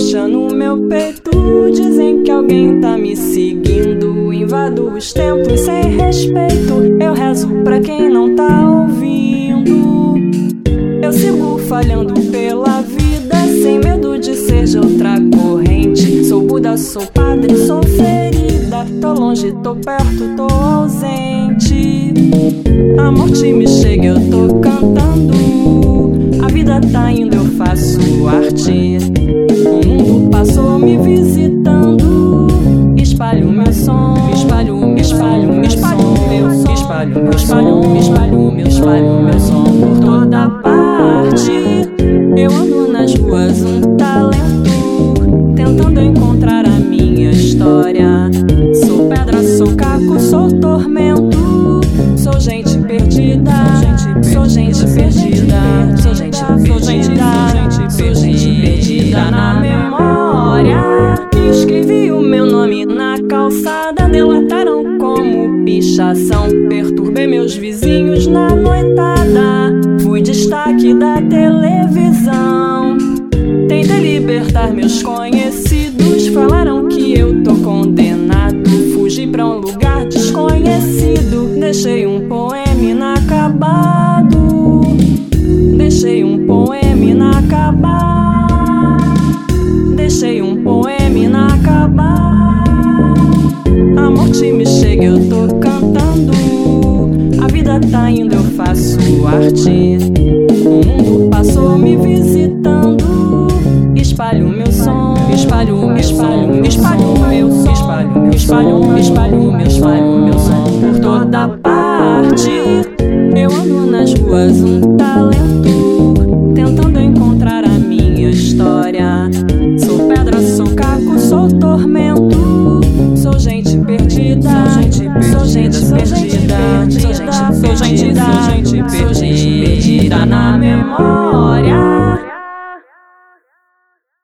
angústia no meu peito. Dizem que alguém tá me seguindo. Invado os templos sem respeito. Eu rezo pra quem não tá ouvindo. Eu sigo falhando pela vida, sem medo de ser de outra corrente. Sou Buda, sou padre, sou ferida. Tô longe, tô perto, tô ausente. A morte me chega, eu tô cantando. A vida tá indo, eu faço arte. Passou me visitando. Espalho meu som, espalho, me espalho, espalho meu som, espalho, meu espalho, espalho, meu espalho meu som por toda parte. Eu ando nas ruas um talento, tentando encontrar a minha história. Sou pedra, sou caco, sou tormento, sou gente perdida, sou gente perdida, sou gente perdida, sou gente perdida. Na pichação. Perturbei meus vizinhos na noitada, fui destaque da televisão. Tentei libertar meus conhecidos, falaram que eu tô condenado. Fugi pra um lugar desconhecido, deixei um poema inacabado. Tá indo, eu faço arte. O mundo passou me visitando. Espalho meu som, espalho, espalho, espalho meu som, espalho, espalho, espalho, meu espalho, meu som por toda parte. Eu ando nas ruas um gente sou gente perdida na memória.